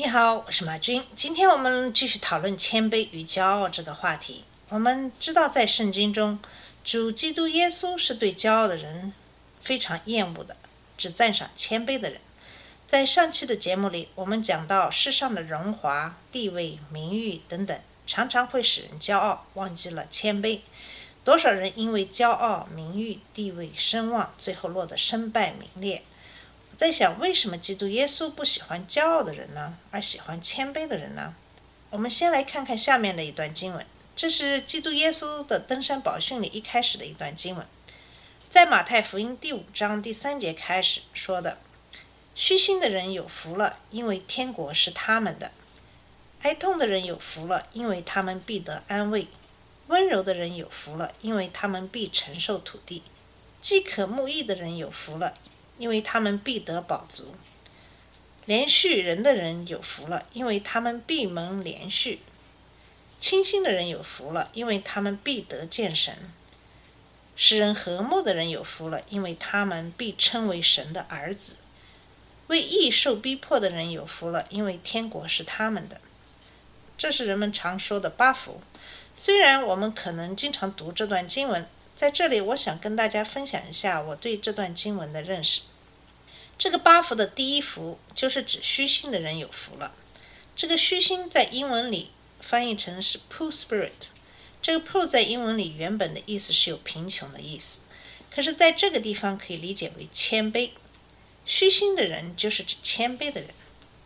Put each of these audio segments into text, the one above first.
你好，我是马军。今天我们继续讨论谦卑与骄傲这个话题。我们知道，在圣经中，主基督耶稣是对骄傲的人非常厌恶的，只赞赏谦卑的人。在上期的节目里，我们讲到世上的荣华、地位、名誉等等，常常会使人骄傲，忘记了谦卑。多少人因为骄傲、名誉、地位、声望，最后落得身败名裂？在想，为什么基督耶稣不喜欢骄傲的人呢，而喜欢谦卑的人呢？我们先来看看下面的一段经文，这是基督耶稣的登山宝训里一开始的一段经文，在马太福音第五章第三节开始说的：“虚心的人有福了，因为天国是他们的；哀痛的人有福了，因为他们必得安慰；温柔的人有福了，因为他们必承受土地；饥渴慕义的人有福了，因为他们必得饱足；连续人的人有福了，因为他们必蒙连续；清心的人有福了，因为他们必得见神；使人和睦的人有福了，因为他们必称为神的儿子；为义受逼迫的人有福了，因为天国是他们的。这是人们常说的八福。虽然我们可能经常读这段经文，在这里我想跟大家分享一下我对这段经文的认识。这个八福的第一福就是指虚心的人有福了。这个虚心在英文里翻译成是 poor spirit。这个 poor 在英文里原本的意思是有贫穷的意思，可是在这个地方可以理解为谦卑。虚心的人就是指谦卑的人，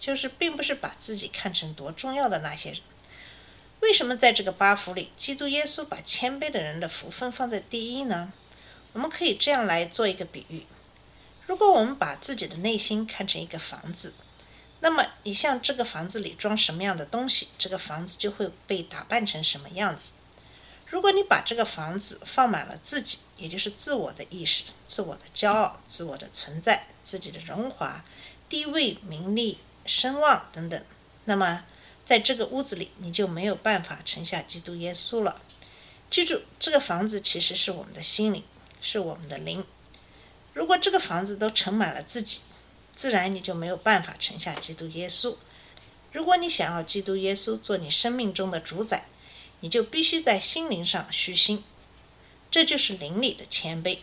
就是并不是把自己看成多重要的那些人。为什么在这个八福里，基督耶稣把谦卑的人的福分放在第一呢？我们可以这样来做一个比喻：如果我们把自己的内心看成一个房子，那么你像这个房子里装什么样的东西，这个房子就会被打扮成什么样子。如果你把这个房子放满了自己，也就是自我的意识、自我的骄傲、自我的存在、自己的荣华、地位、名利、声望等等，那么在这个屋子里，你就没有办法盛下基督耶稣了。记住，这个房子其实是我们的心灵，是我们的灵。如果这个房子都盛满了自己，自然你就没有办法盛下基督耶稣。如果你想要基督耶稣做你生命中的主宰，你就必须在心灵上虚心，这就是灵里的谦卑。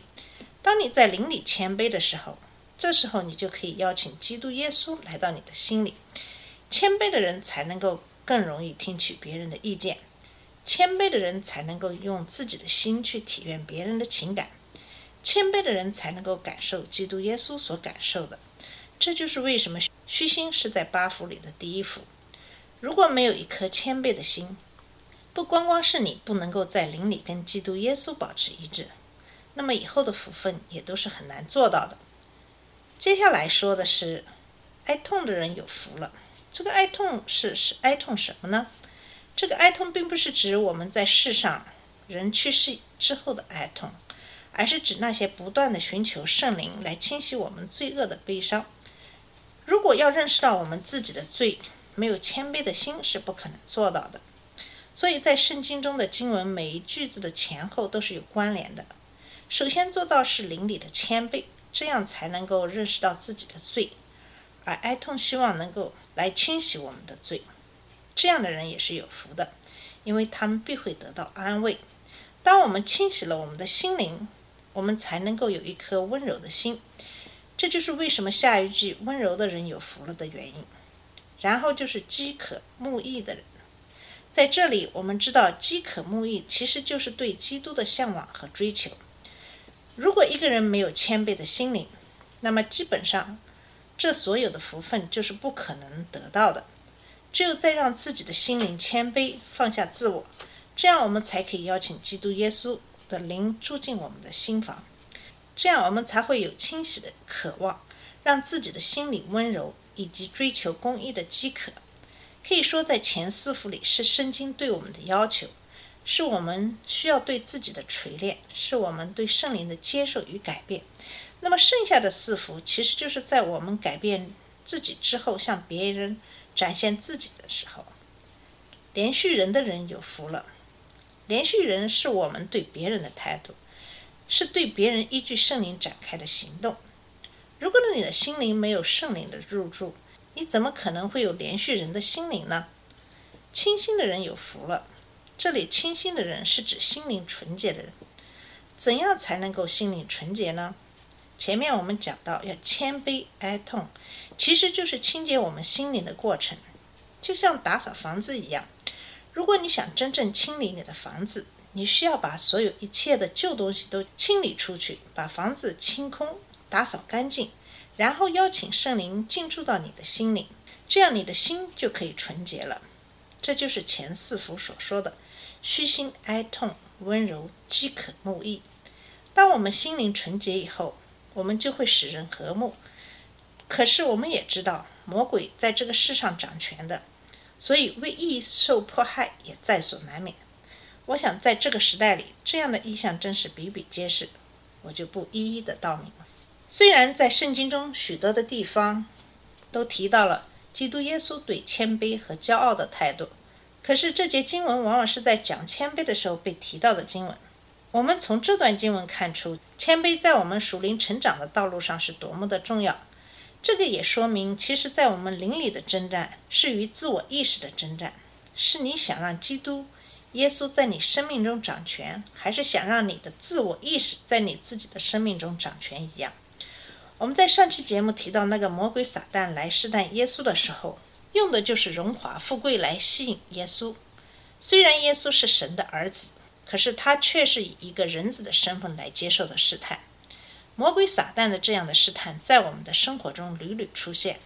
当你在灵里谦卑的时候，这时候你就可以邀请基督耶稣来到你的心里。谦卑的人才能够更容易听取别人的意见，谦卑的人才能够用自己的心去体验别人的情感，谦卑的人才能够感受基督耶稣所感受的。这就是为什么虚心是在八福里的第一福。如果没有一颗谦卑的心，不光光是你不能够在灵里跟基督耶稣保持一致，那么以后的福分也都是很难做到的。接下来说的是，哀痛的人有福了。这个哀痛是是哀痛什么呢？这个哀痛并不是指我们在世上人去世之后的哀痛，而是指那些不断的寻求圣灵来清洗我们罪恶的悲伤。如果要认识到我们自己的罪，没有谦卑的心是不可能做到的。所以在圣经中的经文，每一句子的前后都是有关联的。首先做到是灵里的谦卑，这样才能够认识到自己的罪，而哀痛希望能够来清洗我们的罪。这样的人也是有福的，因为他们必会得到安慰。当我们清洗了我们的心灵，我们才能够有一颗温柔的心。这就是为什么下一句“温柔的人有福了”的原因。然后就是饥渴慕义的人。在这里，我们知道饥渴慕义其实就是对基督的向往和追求。如果一个人没有谦卑的心灵，那么基本上这所有的福分就是不可能得到的。只有在让自己的心灵谦卑，放下自我，这样我们才可以邀请基督耶稣的灵住进我们的心房。这样我们才会有清晰的渴望，让自己的心里温柔，以及追求公义的饥渴。可以说，在前四幅里是圣经对我们的要求，是我们需要对自己的锤炼，是我们对圣灵的接受与改变。那么剩下的四福，其实就是在我们改变自己之后，向别人展现自己的时候。连续人的人有福了。连续人是我们对别人的态度，是对别人依据圣灵展开的行动。如果你的心灵没有圣灵的入住，你怎么可能会有连续人的心灵呢？清心的人有福了。这里清心的人是指心灵纯洁的人。怎样才能够心灵纯洁呢？前面我们讲到要谦卑哀痛，其实就是清洁我们心灵的过程，就像打扫房子一样。如果你想真正清理你的房子，你需要把所有一切的旧东西都清理出去，把房子清空、打扫干净，然后邀请圣灵进驻到你的心里，这样你的心就可以纯洁了。这就是前四幅所说的：虚心、哀痛、温柔、饥渴慕义。当我们心灵纯洁以后，我们就会使人和睦。可是我们也知道，魔鬼在这个世上掌权的。所以，为义受迫害也在所难免。我想，在这个时代里，这样的意象真是比比皆是，我就不一一的道明了。虽然在圣经中许多的地方都提到了基督耶稣对谦卑和骄傲的态度，可是这节经文往往是在讲谦卑的时候被提到的经文。我们从这段经文看出，谦卑在我们属灵成长的道路上是多么的重要。这个也说明，其实，在我们灵里的征战是与自我意识的征战，是你想让基督耶稣在你生命中掌权，还是想让你的自我意识在你自己的生命中掌权一样。我们在上期节目提到那个魔鬼撒旦来试探耶稣的时候，用的就是荣华富贵来吸引耶稣。虽然耶稣是神的儿子，可是他却是以一个人子的身份来接受的试探。魔鬼撒旦的这样的试探，在我们的生活中屡屡出现。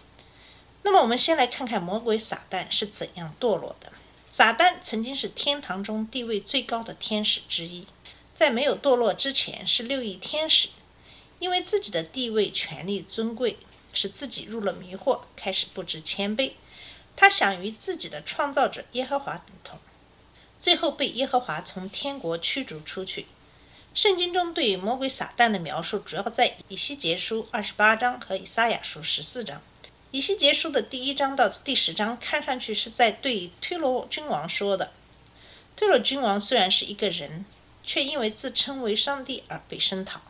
那么，我们先来看看魔鬼撒旦是怎样堕落的。撒旦曾经是天堂中地位最高的天使之一，在没有堕落之前是六翼天使。因为自己的地位、权力、尊贵，使自己入了迷惑，开始不知谦卑。他想与自己的创造者耶和华等同，最后被耶和华从天国驱逐出去。圣经中对魔鬼撒旦的描述主要在以西结书二十八章和以撒亚书十四章。以西结书的第一章到第十章看上去是在对推罗君王说的。推罗君王虽然是一个人，却因为自称为上帝而被声讨。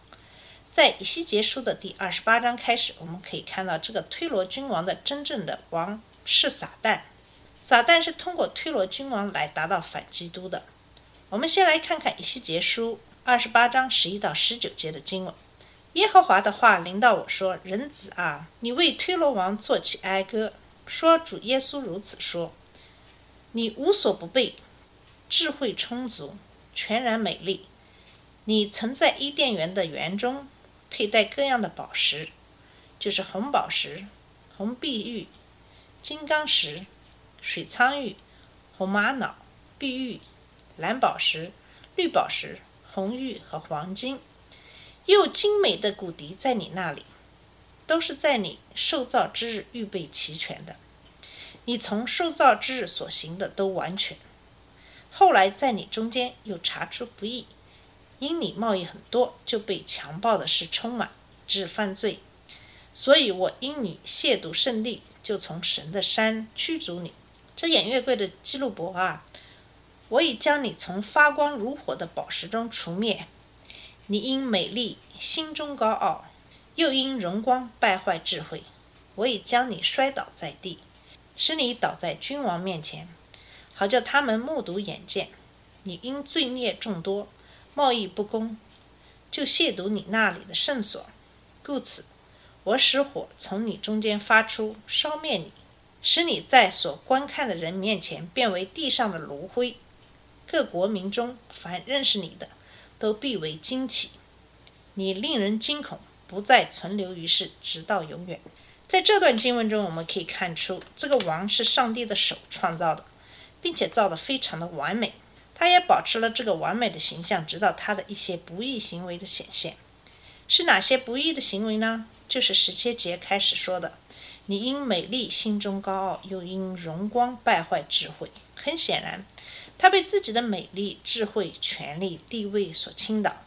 在以西结书的第二十八章开始，我们可以看到这个推罗君王的真正的王是撒旦。撒旦是通过推罗君王来达到反基督的。我们先来看看以西结书。二十八章十一到十九节的经文，耶和华的话临到我说：“人子啊，你为推罗王作起哀歌，说主耶稣如此说：你无所不备，智慧充足，全然美丽。你曾在伊甸园的园中佩戴各样的宝石，就是红宝石、红碧玉、金刚石、水苍玉、红玛瑙、碧玉、蓝宝石、绿宝石。”红玉和黄金，又精美的骨笛在你那里，都是在你受造之日预备齐全的。你从受造之日所行的都完全。后来在你中间又查出不义，因你贸易很多，就被强暴的事充满，致犯罪。所以我因你亵渎圣地，就从神的山驱逐你。这偃月贵的基路伯啊！我已将你从发光如火的宝石中除灭，你因美丽心中高傲，又因荣光败坏智慧。我已将你摔倒在地，使你倒在君王面前，好叫他们目睹眼见。你因罪孽众多，贸易不公，就亵渎你那里的圣所，故此我使火从你中间发出，烧灭你，使你在所观看的人面前变为地上的炉灰。各国民中，凡认识你的，都必为惊奇。你令人惊恐，不再存留于世，直到永远。在这段经文中，我们可以看出，这个王是上帝的手创造的，并且造得非常的完美。他也保持了这个完美的形象，直到他的一些不义行为的显现。是哪些不义的行为呢？就是十七节开始说的：你因美丽心中高傲，又因荣光败坏智慧。很显然，他被自己的美丽、智慧、权力、地位所倾倒，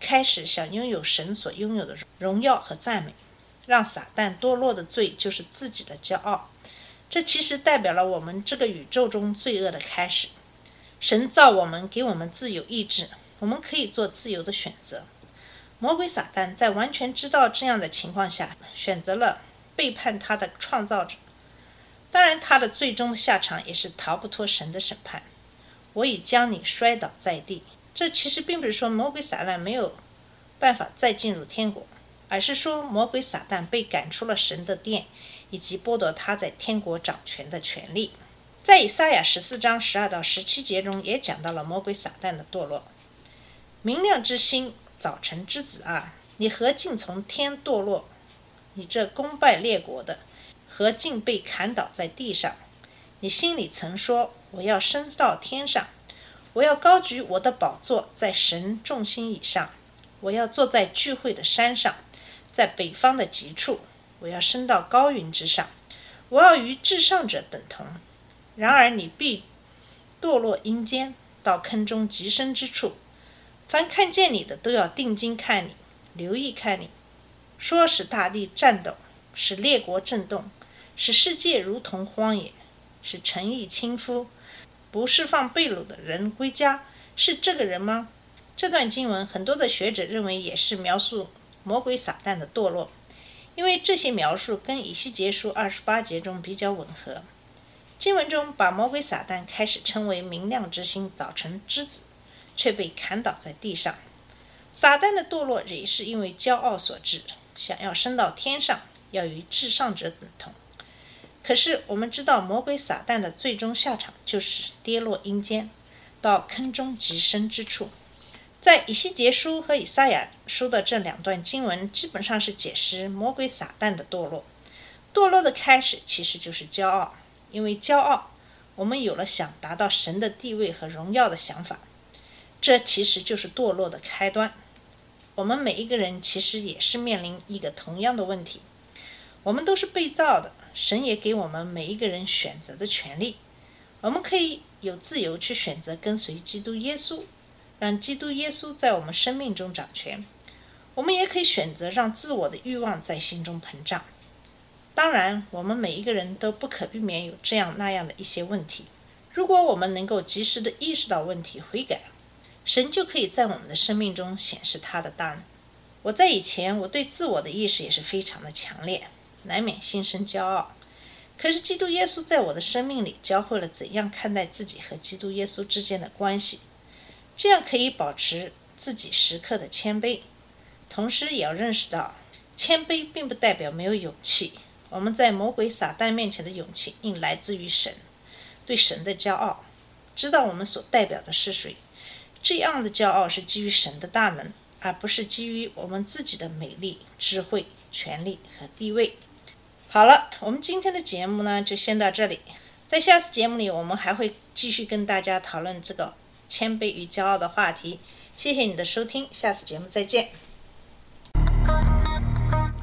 开始想拥有神所拥有的荣耀和赞美。让撒旦堕落的罪就是自己的骄傲。这其实代表了我们这个宇宙中罪恶的开始。神造我们，给我们自由意志，我们可以做自由的选择。魔鬼撒旦在完全知道这样的情况下，选择了背叛他的创造者。当然，他的最终的下场也是逃不脱神的审判。我已将你摔倒在地。这其实并不是说魔鬼撒旦没有办法再进入天国，而是说魔鬼撒旦被赶出了神的殿。以及剥夺他在天国掌权的权利，在以赛亚十四章十二到十七节中也讲到了魔鬼撒旦的堕落。明亮之星，早晨之子啊，你何竟从天堕落？你这攻败列国的，何竟被砍倒在地上？你心里曾说：我要升到天上，我要高举我的宝座在神众心以上，我要坐在聚会的山上，在北方的极处。我要升到高云之上，我要与至上者等同。然而你必堕落阴间，到坑中极深之处。凡看见你的，都要定睛看你，留意看你，说使大地颤抖，使列国震动，使世界如同荒野，使诚意轻夫，不释放被掳的人归家，是这个人吗？这段经文，很多的学者认为也是描述魔鬼撒旦的堕落。因为这些描述跟以西结书二十八节中比较吻合，经文中把魔鬼撒旦开始称为明亮之星、早晨之子，却被砍倒在地上。撒旦的堕落也是因为骄傲所致，想要升到天上，要与至上者等同。可是我们知道，魔鬼撒旦的最终下场就是跌落阴间，到坑中极深之处。在以西结书和以赛亚书的这两段经文，基本上是解释魔鬼撒旦的堕落。堕落的开始其实就是骄傲，因为骄傲，我们有了想达到神的地位和荣耀的想法，这其实就是堕落的开端。我们每一个人其实也是面临一个同样的问题，我们都是被造的，神也给我们每一个人选择的权利，我们可以有自由去选择跟随基督耶稣。让基督耶稣在我们生命中掌权，我们也可以选择让自我的欲望在心中膨胀。当然，我们每一个人都不可避免有这样那样的一些问题。如果我们能够及时的意识到问题，悔改，神就可以在我们的生命中显示他的大能。我在以前，我对自我的意识也是非常的强烈，难免心生骄傲。可是，基督耶稣在我的生命里教会了怎样看待自己和基督耶稣之间的关系。这样可以保持自己时刻的谦卑，同时也要认识到，谦卑并不代表没有勇气。我们在魔鬼撒旦面前的勇气，应来自于神，对神的骄傲，知道我们所代表的是谁。这样的骄傲是基于神的大能，而不是基于我们自己的美丽、智慧、权力和地位。好了，我们今天的节目呢，就先到这里。在下次节目里，我们还会继续跟大家讨论这个。谦卑与骄傲的话题，谢谢你的收听，下次节目再见。